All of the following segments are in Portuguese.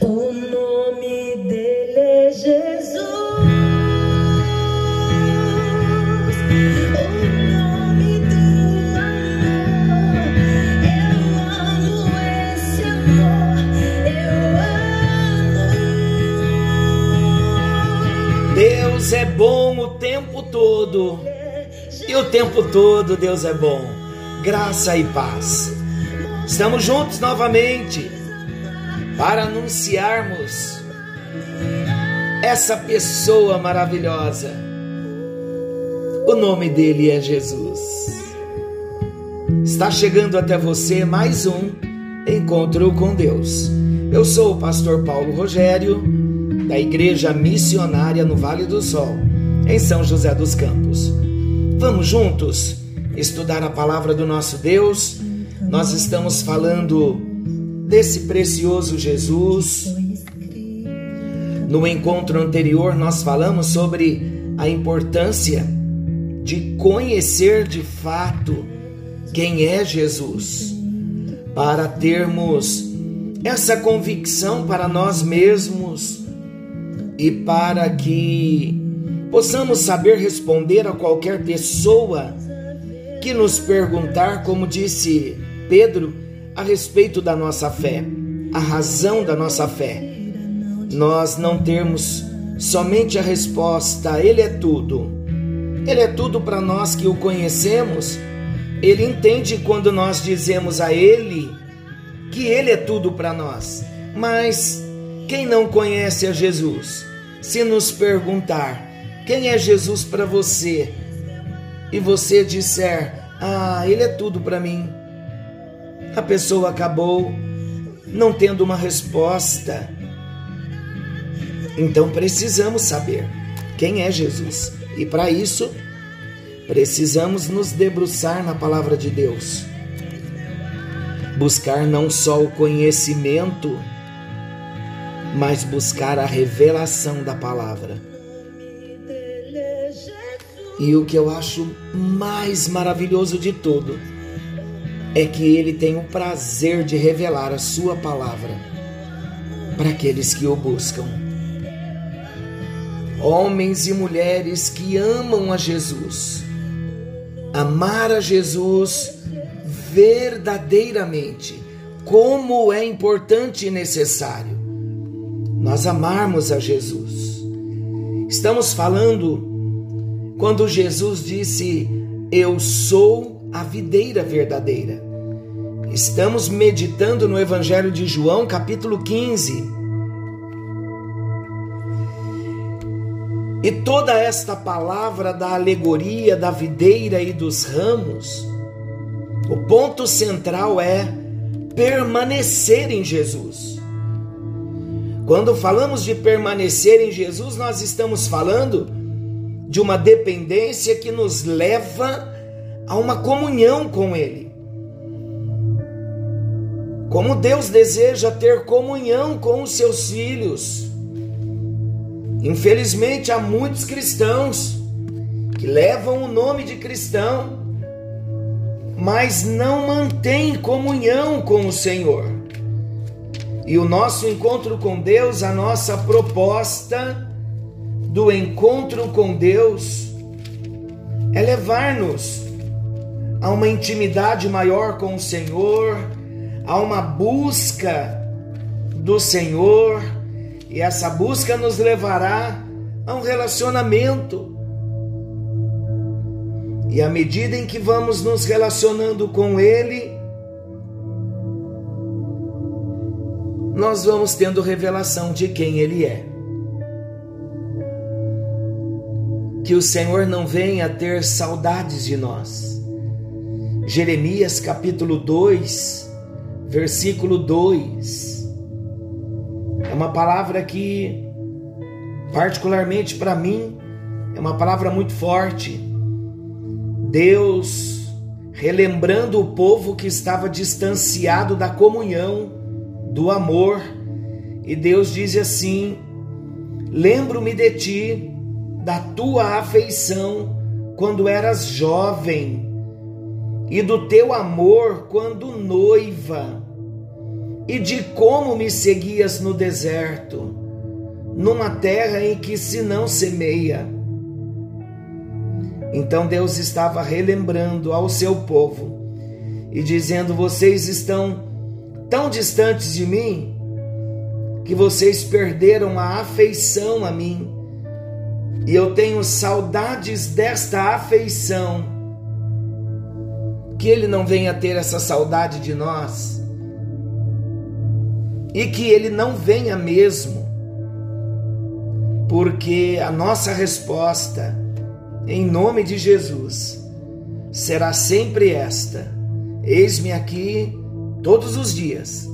O nome dele é Jesus. Deus é bom o tempo todo. E o tempo todo Deus é bom. Graça e paz. Estamos juntos novamente para anunciarmos essa pessoa maravilhosa. O nome dele é Jesus. Está chegando até você mais um encontro com Deus. Eu sou o pastor Paulo Rogério, da Igreja Missionária no Vale do Sol, em São José dos Campos. Vamos juntos estudar a palavra do nosso Deus. Nós estamos falando desse precioso Jesus. No encontro anterior, nós falamos sobre a importância de conhecer de fato quem é Jesus, para termos essa convicção para nós mesmos e para que possamos saber responder a qualquer pessoa que nos perguntar, como disse Pedro, a respeito da nossa fé, a razão da nossa fé. Nós não termos somente a resposta, Ele é tudo. Ele é tudo para nós que o conhecemos. Ele entende quando nós dizemos a Ele que Ele é tudo para nós. Mas quem não conhece a Jesus, se nos perguntar quem é Jesus para você e você disser, ah, Ele é tudo para mim a pessoa acabou não tendo uma resposta. Então precisamos saber quem é Jesus. E para isso, precisamos nos debruçar na palavra de Deus. Buscar não só o conhecimento, mas buscar a revelação da palavra. E o que eu acho mais maravilhoso de tudo é que ele tem o prazer de revelar a sua palavra para aqueles que o buscam. Homens e mulheres que amam a Jesus, amar a Jesus verdadeiramente, como é importante e necessário nós amarmos a Jesus. Estamos falando quando Jesus disse: Eu sou a videira verdadeira. Estamos meditando no Evangelho de João, capítulo 15. E toda esta palavra da alegoria da videira e dos ramos, o ponto central é permanecer em Jesus. Quando falamos de permanecer em Jesus, nós estamos falando de uma dependência que nos leva a uma comunhão com Ele. Como Deus deseja ter comunhão com os seus filhos. Infelizmente, há muitos cristãos que levam o nome de cristão, mas não mantêm comunhão com o Senhor. E o nosso encontro com Deus, a nossa proposta do encontro com Deus, é levar-nos a uma intimidade maior com o Senhor, há uma busca do Senhor e essa busca nos levará a um relacionamento. E à medida em que vamos nos relacionando com Ele, nós vamos tendo revelação de quem Ele é. Que o Senhor não venha ter saudades de nós. Jeremias capítulo 2, versículo 2. É uma palavra que, particularmente para mim, é uma palavra muito forte. Deus relembrando o povo que estava distanciado da comunhão, do amor, e Deus diz assim: Lembro-me de ti, da tua afeição, quando eras jovem e do teu amor quando noiva, e de como me seguias no deserto, numa terra em que se não semeia. Então Deus estava relembrando ao seu povo e dizendo: Vocês estão tão distantes de mim que vocês perderam a afeição a mim. E eu tenho saudades desta afeição. Que Ele não venha ter essa saudade de nós. E que Ele não venha mesmo. Porque a nossa resposta, em nome de Jesus, será sempre esta: Eis-me aqui todos os dias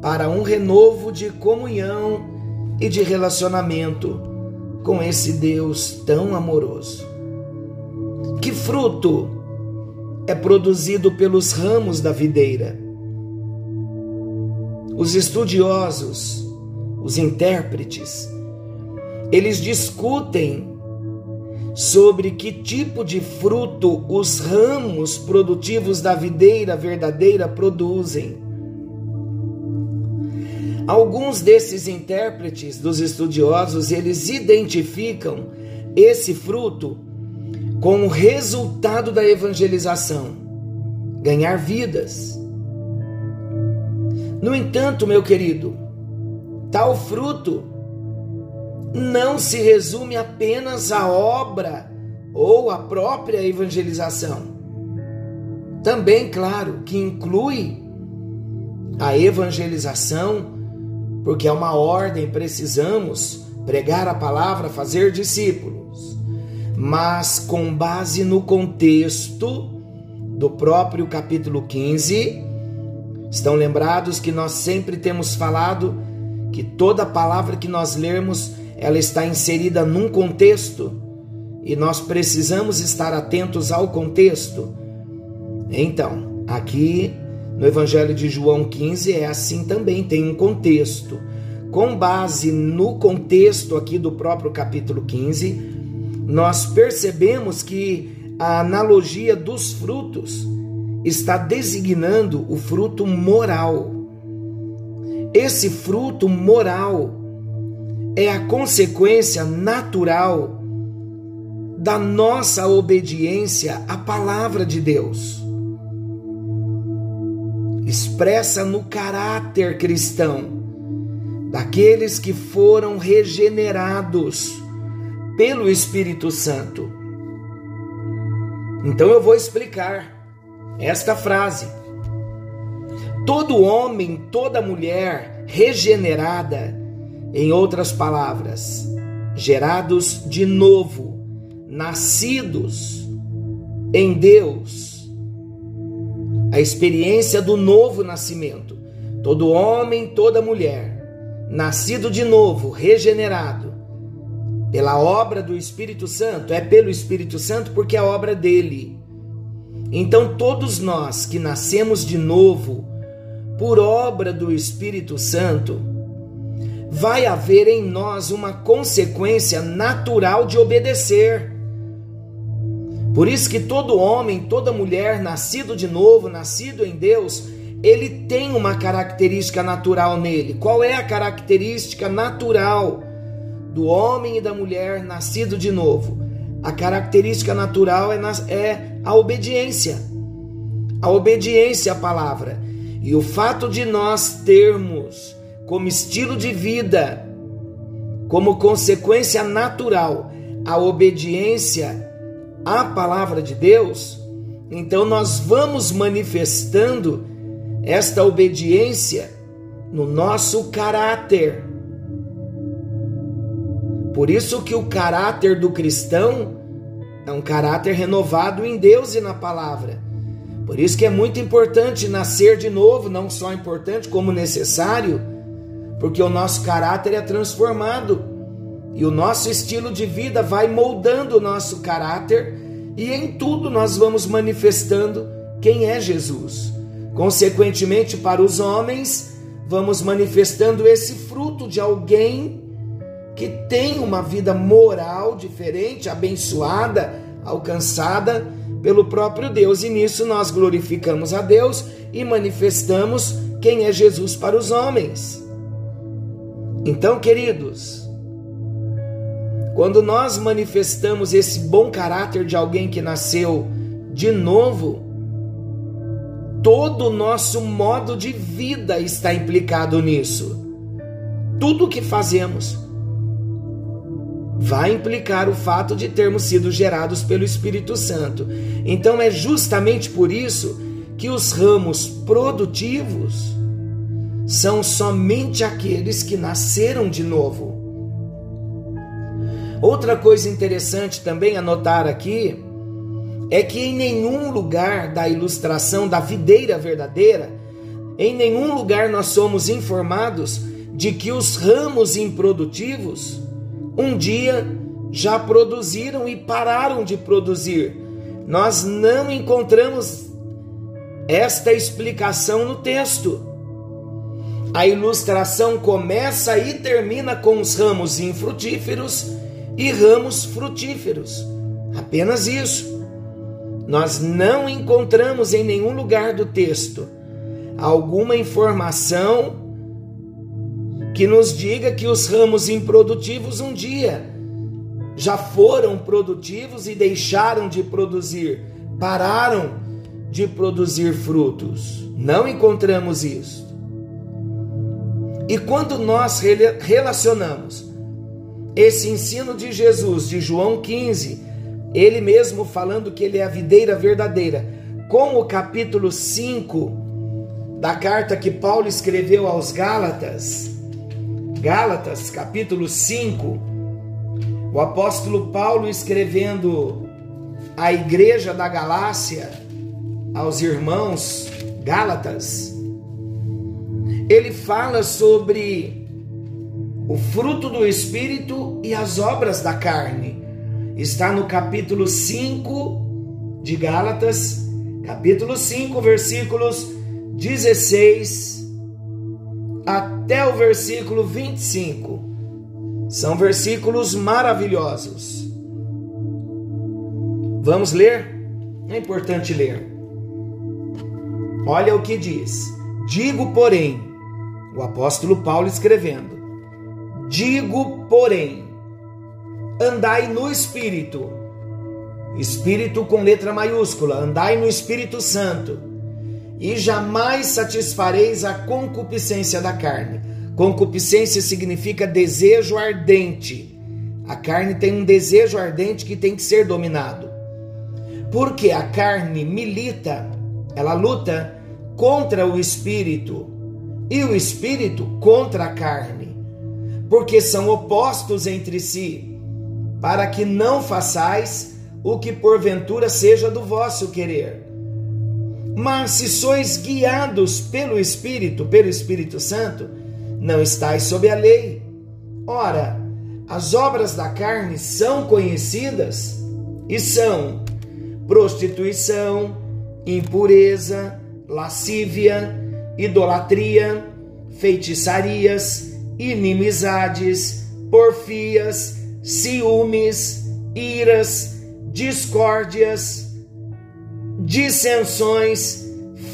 para um renovo de comunhão e de relacionamento com esse Deus tão amoroso. Que fruto é produzido pelos ramos da videira? Os estudiosos, os intérpretes, eles discutem sobre que tipo de fruto os ramos produtivos da videira verdadeira produzem. Alguns desses intérpretes dos estudiosos, eles identificam esse fruto com o resultado da evangelização, ganhar vidas. No entanto, meu querido, tal fruto não se resume apenas à obra ou à própria evangelização. Também, claro, que inclui a evangelização porque é uma ordem, precisamos pregar a palavra, fazer discípulos, mas com base no contexto do próprio capítulo 15. Estão lembrados que nós sempre temos falado que toda palavra que nós lermos, ela está inserida num contexto e nós precisamos estar atentos ao contexto. Então, aqui no Evangelho de João 15 é assim também, tem um contexto. Com base no contexto aqui do próprio capítulo 15, nós percebemos que a analogia dos frutos está designando o fruto moral. Esse fruto moral é a consequência natural da nossa obediência à palavra de Deus expressa no caráter cristão daqueles que foram regenerados pelo Espírito Santo. Então eu vou explicar esta frase. Todo homem, toda mulher regenerada, em outras palavras, gerados de novo, nascidos em Deus, a experiência do novo nascimento. Todo homem, toda mulher, nascido de novo, regenerado, pela obra do Espírito Santo, é pelo Espírito Santo porque é obra dele. Então, todos nós que nascemos de novo, por obra do Espírito Santo, vai haver em nós uma consequência natural de obedecer. Por isso que todo homem, toda mulher nascido de novo, nascido em Deus, ele tem uma característica natural nele. Qual é a característica natural do homem e da mulher nascido de novo? A característica natural é, é a obediência. A obediência à palavra. E o fato de nós termos como estilo de vida, como consequência natural, a obediência à palavra de Deus, então nós vamos manifestando esta obediência no nosso caráter. Por isso que o caráter do cristão é um caráter renovado em Deus e na palavra. Por isso que é muito importante nascer de novo, não só importante como necessário, porque o nosso caráter é transformado e o nosso estilo de vida vai moldando o nosso caráter e em tudo nós vamos manifestando quem é Jesus. Consequentemente, para os homens, vamos manifestando esse fruto de alguém que tem uma vida moral diferente, abençoada, alcançada pelo próprio Deus. E nisso nós glorificamos a Deus e manifestamos quem é Jesus para os homens. Então, queridos, quando nós manifestamos esse bom caráter de alguém que nasceu de novo, todo o nosso modo de vida está implicado nisso. Tudo o que fazemos vai implicar o fato de termos sido gerados pelo Espírito Santo. Então é justamente por isso que os ramos produtivos são somente aqueles que nasceram de novo. Outra coisa interessante também a notar aqui é que em nenhum lugar da ilustração da videira verdadeira, em nenhum lugar nós somos informados de que os ramos improdutivos um dia já produziram e pararam de produzir. Nós não encontramos esta explicação no texto. A ilustração começa e termina com os ramos infrutíferos e ramos frutíferos. Apenas isso. Nós não encontramos em nenhum lugar do texto alguma informação que nos diga que os ramos improdutivos um dia já foram produtivos e deixaram de produzir, pararam de produzir frutos. Não encontramos isso. E quando nós relacionamos esse ensino de Jesus, de João 15, ele mesmo falando que ele é a videira verdadeira, com o capítulo 5 da carta que Paulo escreveu aos Gálatas, Gálatas, capítulo 5, o apóstolo Paulo escrevendo à igreja da Galácia, aos irmãos Gálatas, ele fala sobre o fruto do Espírito e as obras da carne. Está no capítulo 5 de Gálatas, capítulo 5, versículos 16 até o versículo 25. São versículos maravilhosos. Vamos ler? É importante ler. Olha o que diz: Digo, porém, o apóstolo Paulo escrevendo: Digo, porém, andai no Espírito, Espírito com letra maiúscula, andai no Espírito Santo, e jamais satisfareis a concupiscência da carne. Concupiscência significa desejo ardente. A carne tem um desejo ardente que tem que ser dominado. Porque a carne milita, ela luta contra o espírito e o espírito contra a carne, porque são opostos entre si, para que não façais o que porventura seja do vosso querer. Mas se sois guiados pelo Espírito, pelo Espírito Santo, não estáis sob a lei. Ora, as obras da carne são conhecidas e são prostituição, impureza, lascívia, idolatria, feitiçarias, inimizades, porfias, ciúmes, iras, discórdias, dissensões,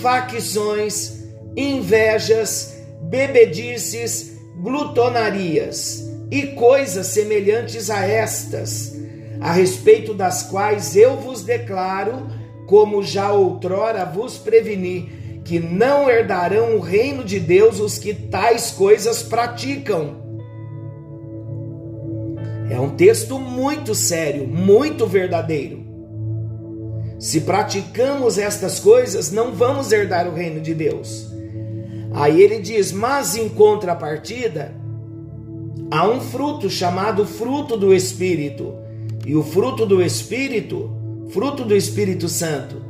facções, invejas, bebedices, glutonarias e coisas semelhantes a estas, a respeito das quais eu vos declaro, como já outrora vos preveni, que não herdarão o reino de Deus os que tais coisas praticam. É um texto muito sério, muito verdadeiro. Se praticamos estas coisas, não vamos herdar o reino de Deus. Aí ele diz: Mas em contrapartida, há um fruto chamado fruto do Espírito. E o fruto do Espírito, fruto do Espírito Santo,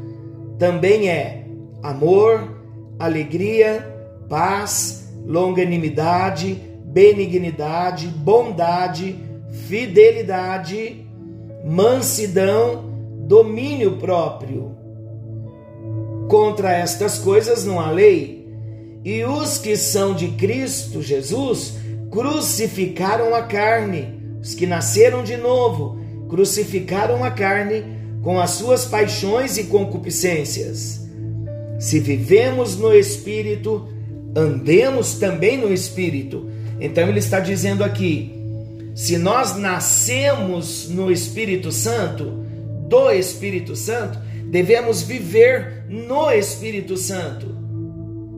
também é amor, alegria, paz, longanimidade, benignidade, bondade, fidelidade, mansidão, domínio próprio. Contra estas coisas não há lei. E os que são de Cristo Jesus crucificaram a carne. Os que nasceram de novo crucificaram a carne com as suas paixões e concupiscências. Se vivemos no Espírito, andemos também no Espírito. Então ele está dizendo aqui: se nós nascemos no Espírito Santo, do Espírito Santo, devemos viver no Espírito Santo.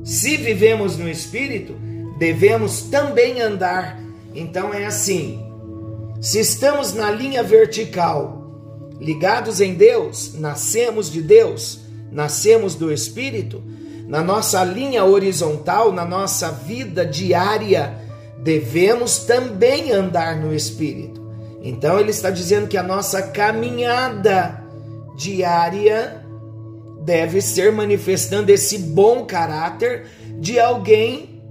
Se vivemos no Espírito, devemos também andar. Então é assim: se estamos na linha vertical, ligados em Deus, nascemos de Deus, nascemos do Espírito, na nossa linha horizontal, na nossa vida diária, devemos também andar no Espírito. Então ele está dizendo que a nossa caminhada diária deve ser manifestando esse bom caráter de alguém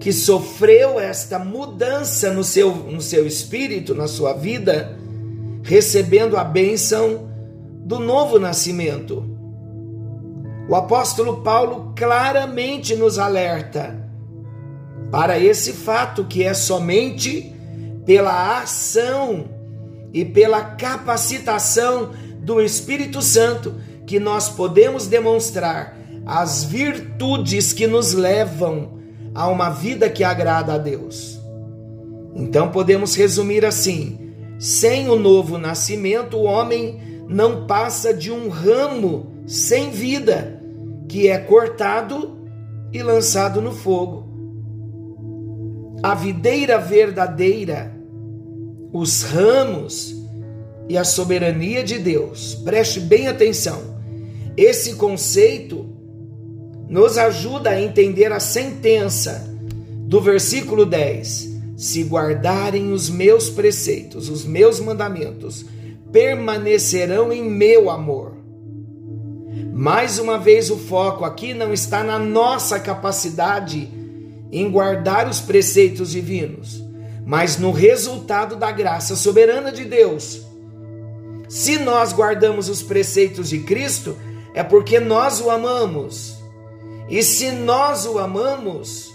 que sofreu esta mudança no seu, no seu espírito, na sua vida, recebendo a bênção do novo nascimento. O apóstolo Paulo claramente nos alerta para esse fato que é somente pela ação e pela capacitação do Espírito Santo que nós podemos demonstrar as virtudes que nos levam a uma vida que agrada a Deus. Então podemos resumir assim: sem o novo nascimento, o homem não passa de um ramo sem vida que é cortado e lançado no fogo. A videira verdadeira, os ramos e a soberania de Deus. Preste bem atenção. Esse conceito nos ajuda a entender a sentença do versículo 10. Se guardarem os meus preceitos, os meus mandamentos, permanecerão em meu amor mais uma vez, o foco aqui não está na nossa capacidade em guardar os preceitos divinos, mas no resultado da graça soberana de Deus. Se nós guardamos os preceitos de Cristo, é porque nós o amamos. E se nós o amamos,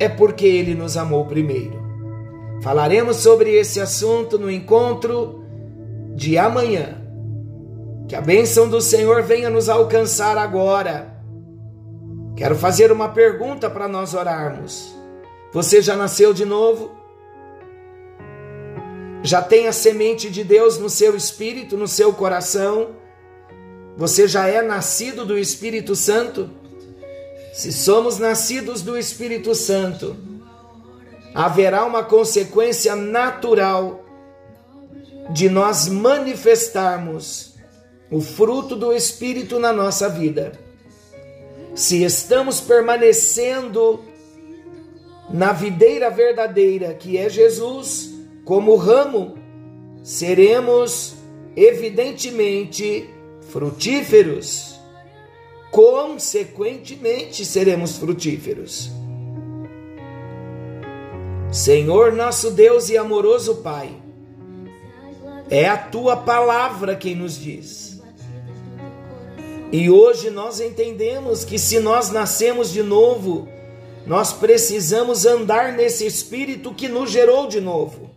é porque ele nos amou primeiro. Falaremos sobre esse assunto no encontro de amanhã. Que a bênção do Senhor venha nos alcançar agora. Quero fazer uma pergunta para nós orarmos. Você já nasceu de novo? Já tem a semente de Deus no seu espírito, no seu coração? Você já é nascido do Espírito Santo? Se somos nascidos do Espírito Santo, haverá uma consequência natural de nós manifestarmos o fruto do Espírito na nossa vida. Se estamos permanecendo na videira verdadeira, que é Jesus, como ramo, seremos evidentemente frutíferos. Consequentemente, seremos frutíferos. Senhor nosso Deus e amoroso Pai, é a tua palavra quem nos diz e hoje nós entendemos que se nós nascemos de novo, nós precisamos andar nesse espírito que nos gerou de novo,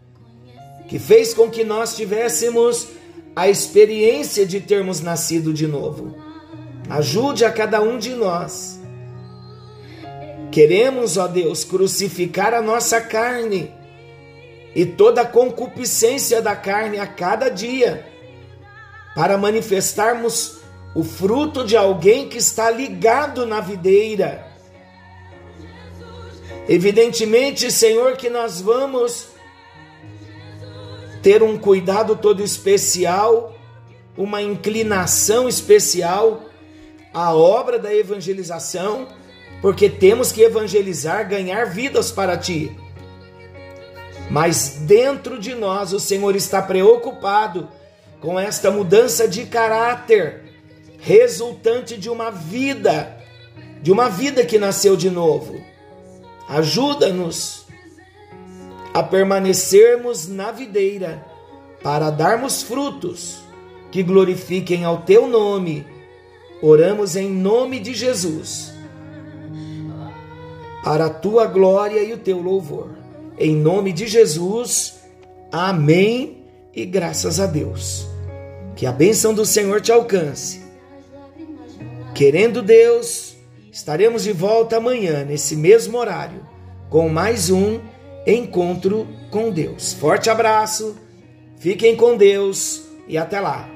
que fez com que nós tivéssemos a experiência de termos nascido de novo. Ajude a cada um de nós. Queremos, ó Deus, crucificar a nossa carne e toda a concupiscência da carne a cada dia, para manifestarmos o fruto de alguém que está ligado na videira. Evidentemente, Senhor, que nós vamos ter um cuidado todo especial, uma inclinação especial à obra da evangelização, porque temos que evangelizar, ganhar vidas para ti. Mas dentro de nós o Senhor está preocupado com esta mudança de caráter resultante de uma vida, de uma vida que nasceu de novo. Ajuda-nos a permanecermos na videira para darmos frutos que glorifiquem ao teu nome. Oramos em nome de Jesus, para a tua glória e o teu louvor. Em nome de Jesus, amém e graças a Deus. Que a bênção do Senhor te alcance Querendo Deus, estaremos de volta amanhã, nesse mesmo horário, com mais um encontro com Deus. Forte abraço, fiquem com Deus e até lá.